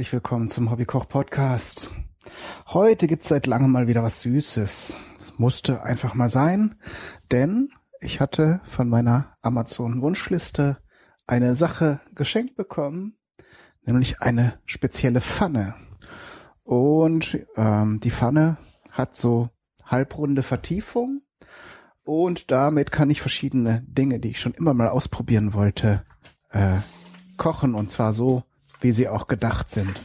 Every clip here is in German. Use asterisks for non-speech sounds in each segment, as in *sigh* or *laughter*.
herzlich willkommen zum Hobbykoch Podcast. Heute gibt's seit langem mal wieder was Süßes. Das musste einfach mal sein, denn ich hatte von meiner Amazon Wunschliste eine Sache geschenkt bekommen, nämlich eine spezielle Pfanne. Und ähm, die Pfanne hat so halbrunde Vertiefung und damit kann ich verschiedene Dinge, die ich schon immer mal ausprobieren wollte, äh, kochen und zwar so, wie sie auch gedacht sind.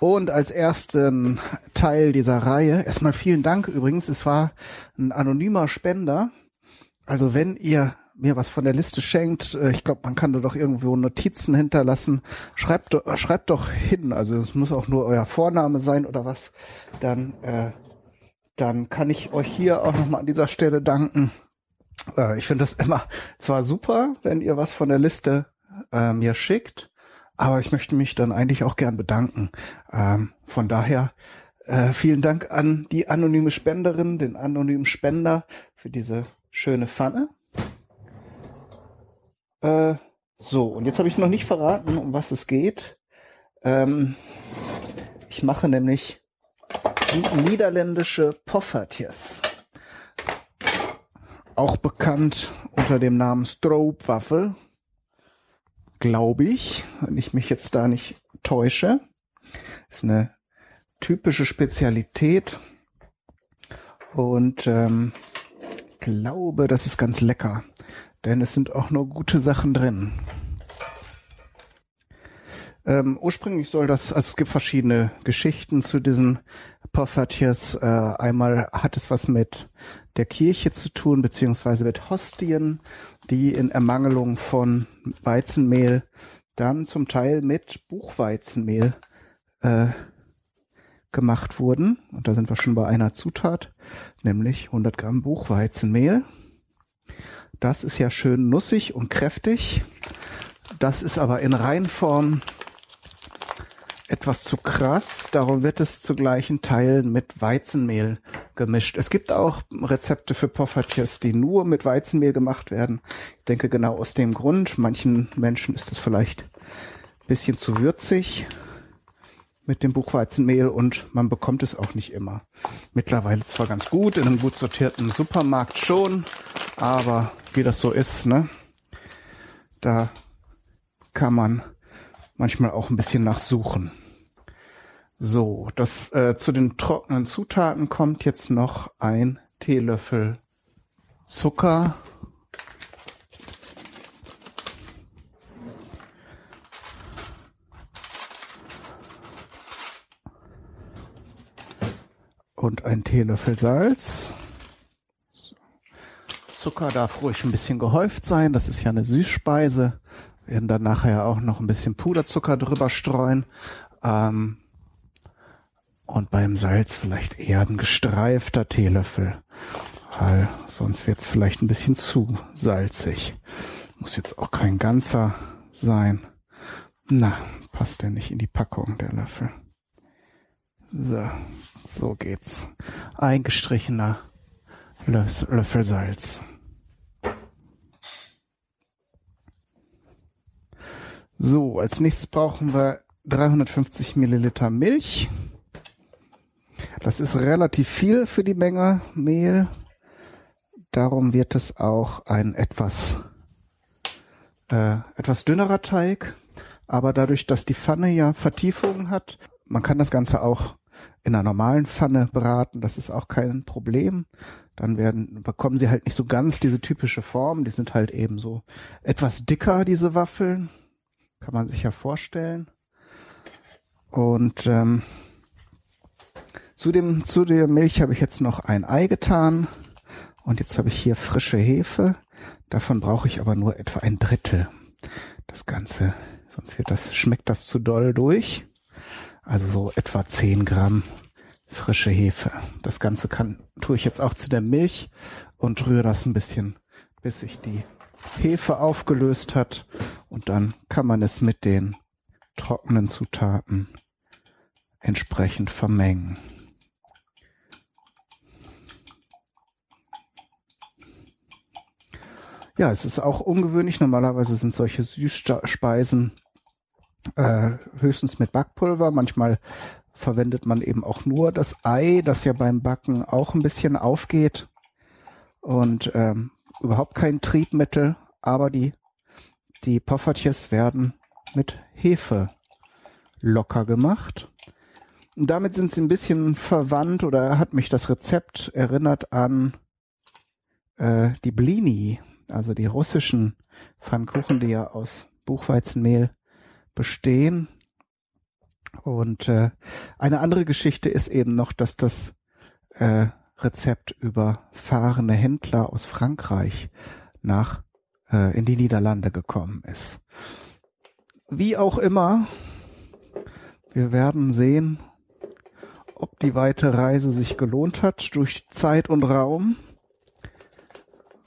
Und als ersten Teil dieser Reihe, erstmal vielen Dank übrigens, es war ein anonymer Spender. Also wenn ihr mir was von der Liste schenkt, äh, ich glaube, man kann da doch irgendwo Notizen hinterlassen. Schreibt, schreibt doch hin, also es muss auch nur euer Vorname sein oder was. Dann, äh, dann kann ich euch hier auch nochmal an dieser Stelle danken. Äh, ich finde das immer zwar super, wenn ihr was von der Liste äh, mir schickt, aber ich möchte mich dann eigentlich auch gern bedanken. Ähm, von daher äh, vielen Dank an die anonyme Spenderin, den anonymen Spender für diese schöne Pfanne. Äh, so, und jetzt habe ich noch nicht verraten, um was es geht. Ähm, ich mache nämlich niederländische Poffertjes. Auch bekannt unter dem Namen Stroopwafel glaube ich, wenn ich mich jetzt da nicht täusche. Ist eine typische Spezialität und ähm, ich glaube, das ist ganz lecker, denn es sind auch nur gute Sachen drin. Ähm, ursprünglich soll das, also es gibt verschiedene Geschichten zu diesen Poffertjes. Äh, einmal hat es was mit der Kirche zu tun, beziehungsweise mit Hostien die in Ermangelung von Weizenmehl dann zum Teil mit Buchweizenmehl äh, gemacht wurden. Und da sind wir schon bei einer Zutat, nämlich 100 Gramm Buchweizenmehl. Das ist ja schön nussig und kräftig. Das ist aber in Reinform etwas zu krass. Darum wird es zu gleichen Teilen mit Weizenmehl gemischt. Es gibt auch Rezepte für Poffertjes, die nur mit Weizenmehl gemacht werden. Ich denke genau aus dem Grund. Manchen Menschen ist es vielleicht ein bisschen zu würzig mit dem Buchweizenmehl und man bekommt es auch nicht immer. Mittlerweile zwar ganz gut, in einem gut sortierten Supermarkt schon, aber wie das so ist, ne? Da kann man manchmal auch ein bisschen nachsuchen. So, das äh, zu den trockenen Zutaten kommt jetzt noch ein Teelöffel Zucker. Und ein Teelöffel Salz. Zucker darf ruhig ein bisschen gehäuft sein. Das ist ja eine Süßspeise. Wir werden dann nachher auch noch ein bisschen Puderzucker drüber streuen. Ähm, und beim Salz vielleicht eher ein gestreifter Teelöffel, weil sonst wird es vielleicht ein bisschen zu salzig. Muss jetzt auch kein ganzer sein. Na, passt der nicht in die Packung, der Löffel. So, so geht's. Eingestrichener Löffel Salz. So, als nächstes brauchen wir 350 Milliliter Milch. Das ist relativ viel für die Menge Mehl. Darum wird es auch ein etwas, äh, etwas dünnerer Teig. Aber dadurch, dass die Pfanne ja Vertiefungen hat, man kann das Ganze auch in einer normalen Pfanne braten. Das ist auch kein Problem. Dann werden, bekommen sie halt nicht so ganz diese typische Form. Die sind halt eben so etwas dicker, diese Waffeln. Kann man sich ja vorstellen. Und ähm, zu dem, zu der Milch habe ich jetzt noch ein Ei getan. Und jetzt habe ich hier frische Hefe. Davon brauche ich aber nur etwa ein Drittel. Das Ganze, sonst wird das, schmeckt das zu doll durch. Also so etwa 10 Gramm frische Hefe. Das Ganze kann, tue ich jetzt auch zu der Milch und rühre das ein bisschen, bis sich die Hefe aufgelöst hat. Und dann kann man es mit den trockenen Zutaten entsprechend vermengen. Ja, es ist auch ungewöhnlich. Normalerweise sind solche Süßspeisen Äh, höchstens mit Backpulver. Manchmal verwendet man eben auch nur das Ei, das ja beim Backen auch ein bisschen aufgeht und ähm, überhaupt kein Triebmittel, aber die, die Poffertjes werden mit Hefe locker gemacht. Und damit sind sie ein bisschen verwandt oder hat mich das Rezept erinnert an äh, die Blini, also die russischen Pfannkuchen, die ja aus Buchweizenmehl bestehen. Und äh, eine andere Geschichte ist eben noch, dass das äh, Rezept über fahrende Händler aus Frankreich nach äh, in die Niederlande gekommen ist. Wie auch immer, wir werden sehen, ob die weite Reise sich gelohnt hat durch Zeit und Raum.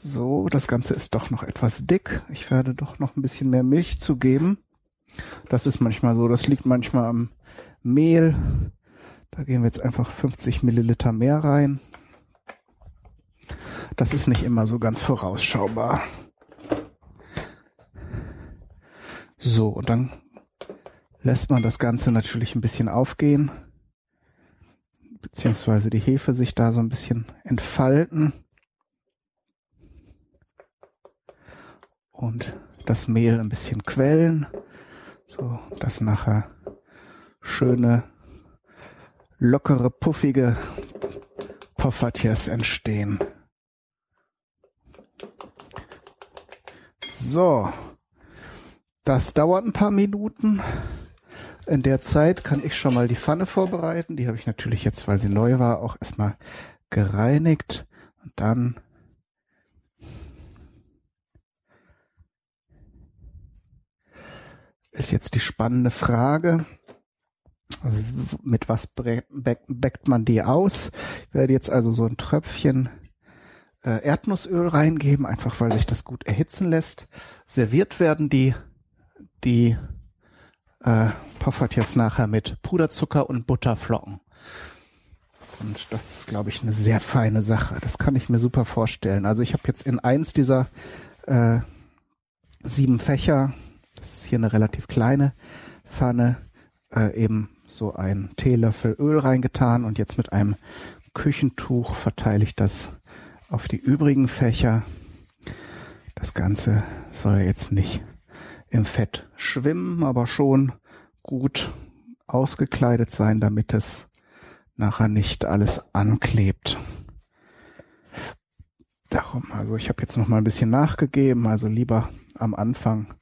So, das Ganze ist doch noch etwas dick. Ich werde doch noch ein bisschen mehr Milch zugeben. Das ist manchmal so, das liegt manchmal am Mehl. Da gehen wir jetzt einfach 50 Milliliter mehr rein. Das ist nicht immer so ganz vorausschaubar. So, und dann lässt man das Ganze natürlich ein bisschen aufgehen, beziehungsweise die Hefe sich da so ein bisschen entfalten. Und das Mehl ein bisschen quellen, so dass nachher schöne, lockere, puffige Poffertjes entstehen. So, das dauert ein paar Minuten. In der Zeit kann ich schon mal die Pfanne vorbereiten. Die habe ich natürlich jetzt, weil sie neu war, auch erstmal gereinigt. Und dann ist jetzt die spannende Frage, mit was backt man die aus? Ich werde jetzt also so ein Tröpfchen äh, Erdnussöl reingeben, einfach weil sich das gut erhitzen lässt. Serviert werden die, die äh, Poffert jetzt nachher mit Puderzucker und Butterflocken. Und das ist, glaube ich, eine sehr feine Sache. Das kann ich mir super vorstellen. Also ich habe jetzt in eins dieser äh, sieben Fächer das ist hier eine relativ kleine Pfanne, äh, eben so ein Teelöffel Öl reingetan und jetzt mit einem Küchentuch verteile ich das auf die übrigen Fächer. Das Ganze soll jetzt nicht im Fett schwimmen, aber schon gut ausgekleidet sein, damit es nachher nicht alles anklebt. Darum, also ich habe jetzt noch mal ein bisschen nachgegeben, also lieber am Anfang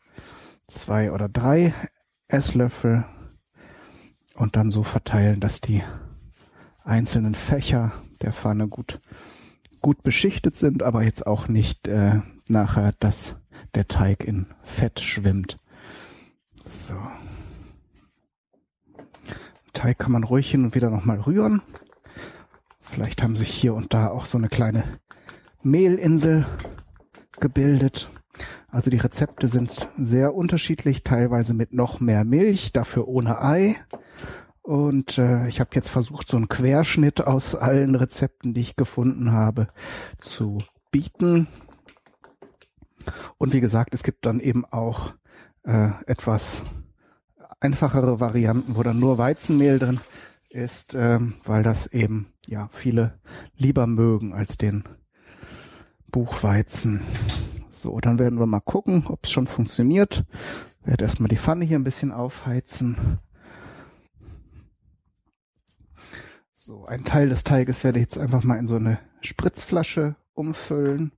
zwei oder drei Esslöffel und dann so verteilen, dass die einzelnen Fächer der Pfanne gut gut beschichtet sind, aber jetzt auch nicht äh, nachher, dass der Teig in Fett schwimmt. So. Teig kann man ruhig hin und wieder nochmal rühren. Vielleicht haben sich hier und da auch so eine kleine Mehlinsel gebildet. Also die Rezepte sind sehr unterschiedlich, teilweise mit noch mehr Milch, dafür ohne Ei. Und äh, ich habe jetzt versucht, so einen Querschnitt aus allen Rezepten, die ich gefunden habe, zu bieten. Und wie gesagt, es gibt dann eben auch äh, etwas einfachere Varianten, wo dann nur Weizenmehl drin ist, äh, weil das eben ja viele lieber mögen als den Buchweizen. So, dann werden wir mal gucken, ob es schon funktioniert. Ich werde erstmal die Pfanne hier ein bisschen aufheizen. So, ein Teil des Teiges werde ich jetzt einfach mal in so eine Spritzflasche umfüllen.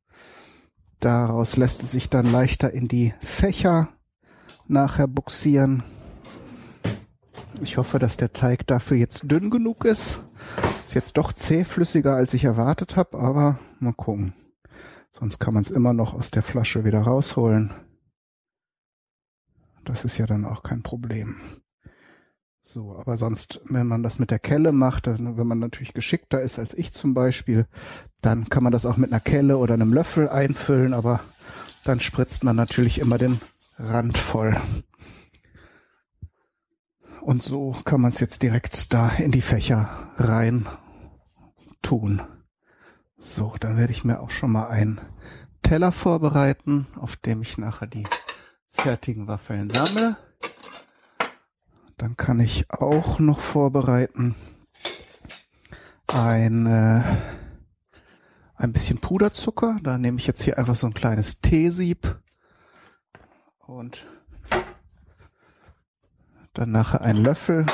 Daraus lässt es sich dann leichter in die Fächer nachher buxieren. Ich hoffe, dass der Teig dafür jetzt dünn genug ist. Ist jetzt doch zähflüssiger, als ich erwartet habe, aber mal gucken. Sonst kann man es immer noch aus der Flasche wieder rausholen. Das ist ja dann auch kein Problem. So, aber sonst, wenn man das mit der Kelle macht, wenn man natürlich geschickter ist als ich zum Beispiel, dann kann man das auch mit einer Kelle oder einem Löffel einfüllen, aber dann spritzt man natürlich immer den Rand voll. Und so kann man es jetzt direkt da in die Fächer rein tun. So, dann werde ich mir auch schon mal einen Teller vorbereiten, auf dem ich nachher die fertigen Waffeln sammle. Dann kann ich auch noch vorbereiten ein, äh, ein bisschen Puderzucker. Da nehme ich jetzt hier einfach so ein kleines Teesieb und dann nachher ein Löffel.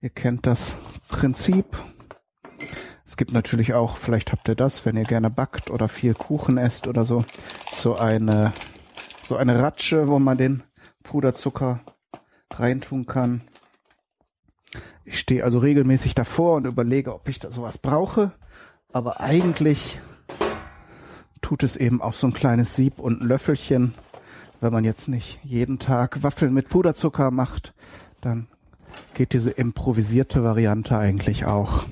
Ihr kennt das Prinzip. Es gibt natürlich auch, vielleicht habt ihr das, wenn ihr gerne backt oder viel Kuchen esst oder so, so eine, so eine Ratsche, wo man den Puderzucker reintun kann. Ich stehe also regelmäßig davor und überlege, ob ich da sowas brauche. Aber eigentlich tut es eben auch so ein kleines Sieb und ein Löffelchen. Wenn man jetzt nicht jeden Tag Waffeln mit Puderzucker macht, dann geht diese improvisierte Variante eigentlich auch.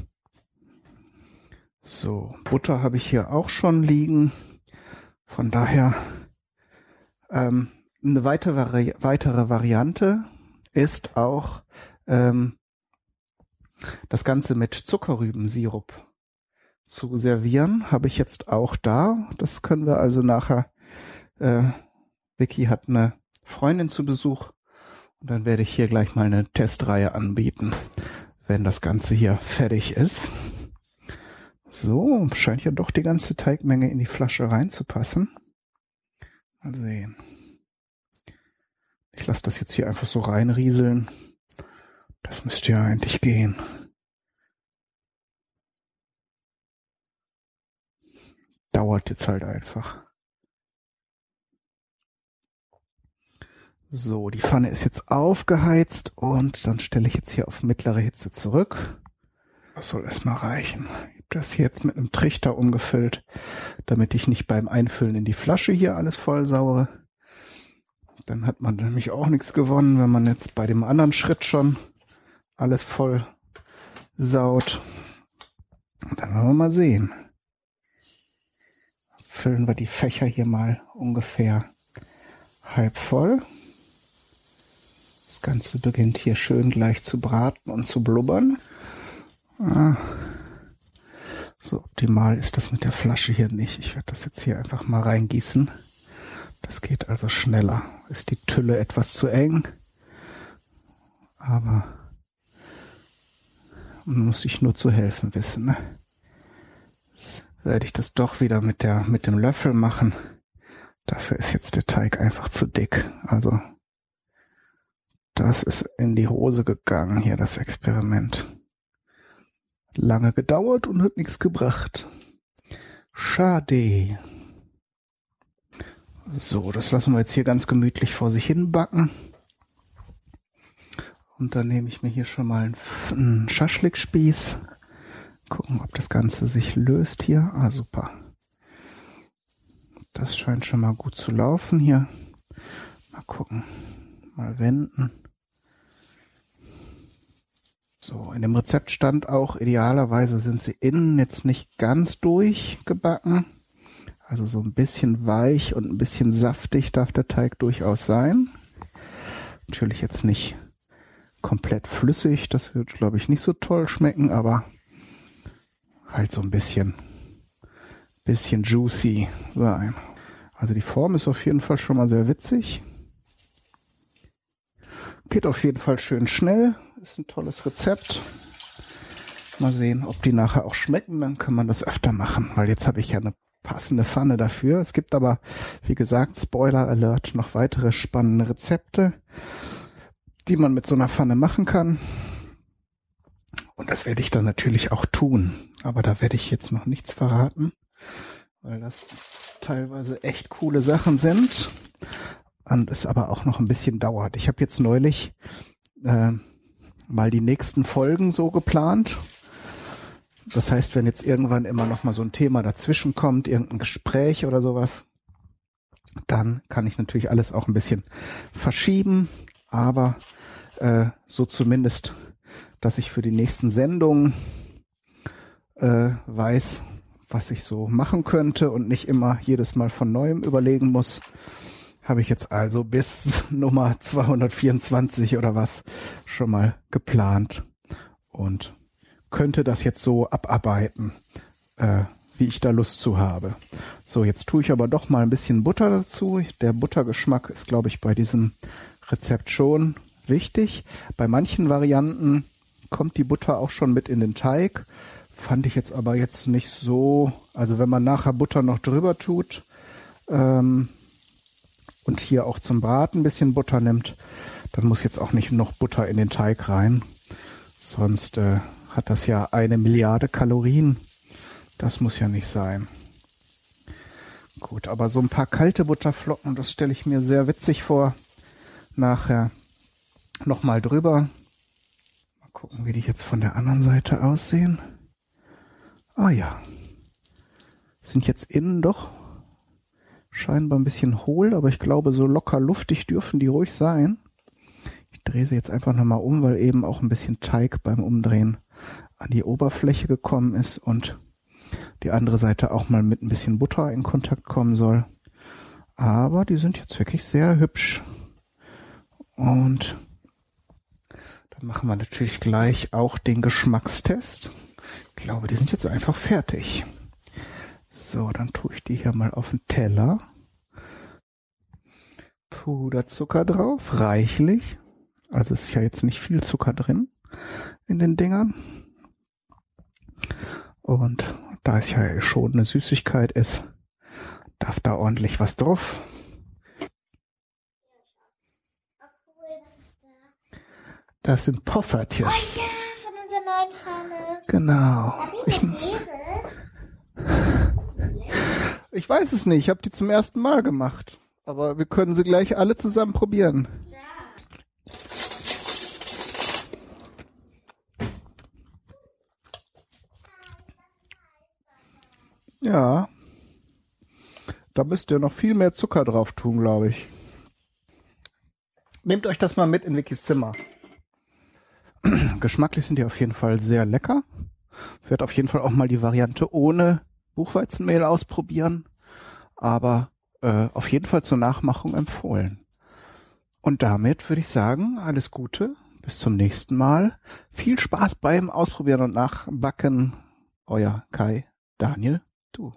So, Butter habe ich hier auch schon liegen. Von daher ähm, eine weitere, Vari weitere Variante ist auch ähm, das Ganze mit Zuckerrübensirup zu servieren. Habe ich jetzt auch da. Das können wir also nachher. Äh, Vicky hat eine Freundin zu Besuch und dann werde ich hier gleich mal eine Testreihe anbieten, wenn das Ganze hier fertig ist. So, scheint ja doch die ganze Teigmenge in die Flasche reinzupassen. Mal sehen. Ich lasse das jetzt hier einfach so reinrieseln. Das müsste ja eigentlich gehen. Dauert jetzt halt einfach. So, die Pfanne ist jetzt aufgeheizt und dann stelle ich jetzt hier auf mittlere Hitze zurück. Das soll erstmal reichen das jetzt mit einem Trichter umgefüllt, damit ich nicht beim Einfüllen in die Flasche hier alles voll saure. Dann hat man nämlich auch nichts gewonnen, wenn man jetzt bei dem anderen Schritt schon alles voll saut. Dann wollen wir mal sehen. Füllen wir die Fächer hier mal ungefähr halb voll. Das Ganze beginnt hier schön gleich zu braten und zu blubbern. Ah. So optimal ist das mit der Flasche hier nicht. Ich werde das jetzt hier einfach mal reingießen. Das geht also schneller. Ist die Tülle etwas zu eng. Aber man muss sich nur zu helfen wissen. Ne? werde ich das doch wieder mit der mit dem Löffel machen. Dafür ist jetzt der Teig einfach zu dick. Also das ist in die Hose gegangen hier das Experiment lange gedauert und hat nichts gebracht. Schade. So, das lassen wir jetzt hier ganz gemütlich vor sich hin backen. Und dann nehme ich mir hier schon mal einen Schaschlikspieß. Gucken, ob das Ganze sich löst hier. Ah, super. Das scheint schon mal gut zu laufen hier. Mal gucken. Mal wenden. So, in dem Rezept stand auch, idealerweise sind sie innen jetzt nicht ganz durchgebacken. Also so ein bisschen weich und ein bisschen saftig darf der Teig durchaus sein. Natürlich jetzt nicht komplett flüssig, das wird, glaube ich, nicht so toll schmecken, aber halt so ein bisschen, bisschen juicy sein. Also die Form ist auf jeden Fall schon mal sehr witzig. Geht auf jeden Fall schön schnell ist ein tolles Rezept. Mal sehen, ob die nachher auch schmecken, dann kann man das öfter machen, weil jetzt habe ich ja eine passende Pfanne dafür. Es gibt aber, wie gesagt, Spoiler Alert, noch weitere spannende Rezepte, die man mit so einer Pfanne machen kann. Und das werde ich dann natürlich auch tun. Aber da werde ich jetzt noch nichts verraten, weil das teilweise echt coole Sachen sind und es aber auch noch ein bisschen dauert. Ich habe jetzt neulich äh, mal die nächsten Folgen so geplant. Das heißt, wenn jetzt irgendwann immer noch mal so ein Thema dazwischen kommt, irgendein Gespräch oder sowas, dann kann ich natürlich alles auch ein bisschen verschieben, aber äh, so zumindest, dass ich für die nächsten Sendungen äh, weiß, was ich so machen könnte und nicht immer jedes Mal von neuem überlegen muss habe ich jetzt also bis *laughs* Nummer 224 oder was schon mal geplant und könnte das jetzt so abarbeiten, äh, wie ich da Lust zu habe. So, jetzt tue ich aber doch mal ein bisschen Butter dazu. Der Buttergeschmack ist, glaube ich, bei diesem Rezept schon wichtig. Bei manchen Varianten kommt die Butter auch schon mit in den Teig. Fand ich jetzt aber jetzt nicht so. Also wenn man nachher Butter noch drüber tut ähm, und hier auch zum Braten ein bisschen Butter nimmt, dann muss jetzt auch nicht noch Butter in den Teig rein. Sonst äh, hat das ja eine Milliarde Kalorien. Das muss ja nicht sein. Gut, aber so ein paar kalte Butterflocken, das stelle ich mir sehr witzig vor. Nachher nochmal drüber. Mal gucken, wie die jetzt von der anderen Seite aussehen. Ah ja. Sind jetzt innen doch scheinbar ein bisschen hohl, aber ich glaube, so locker luftig dürfen die ruhig sein. Ich drehe sie jetzt einfach nochmal um, weil eben auch ein bisschen Teig beim Umdrehen an die Oberfläche gekommen ist und die andere Seite auch mal mit ein bisschen Butter in Kontakt kommen soll. Aber die sind jetzt wirklich sehr hübsch. Und dann machen wir natürlich gleich auch den Geschmackstest. Ich glaube, die sind jetzt einfach fertig. So, dann tue ich die hier mal auf den Teller. Puderzucker drauf, reichlich. Also ist ja jetzt nicht viel Zucker drin in den Dingern. Und da es ja schon eine Süßigkeit ist, darf da ordentlich was drauf. Das sind Poffertjes. Oh ja, von unserer neuen Pfanne. Genau. Ich? Ich weiß es nicht, ich habe die zum ersten Mal gemacht. Aber wir können sie gleich alle zusammen probieren. Da. Ja. Da müsst ihr noch viel mehr Zucker drauf tun, glaube ich. Nehmt euch das mal mit in Vickys Zimmer. *clears throat* Geschmacklich sind die auf jeden Fall sehr lecker. Ich werde auf jeden Fall auch mal die Variante ohne Buchweizenmehl ausprobieren. Aber äh, auf jeden Fall zur Nachmachung empfohlen. Und damit würde ich sagen, alles Gute, bis zum nächsten Mal. Viel Spaß beim Ausprobieren und Nachbacken. Euer Kai, Daniel, du.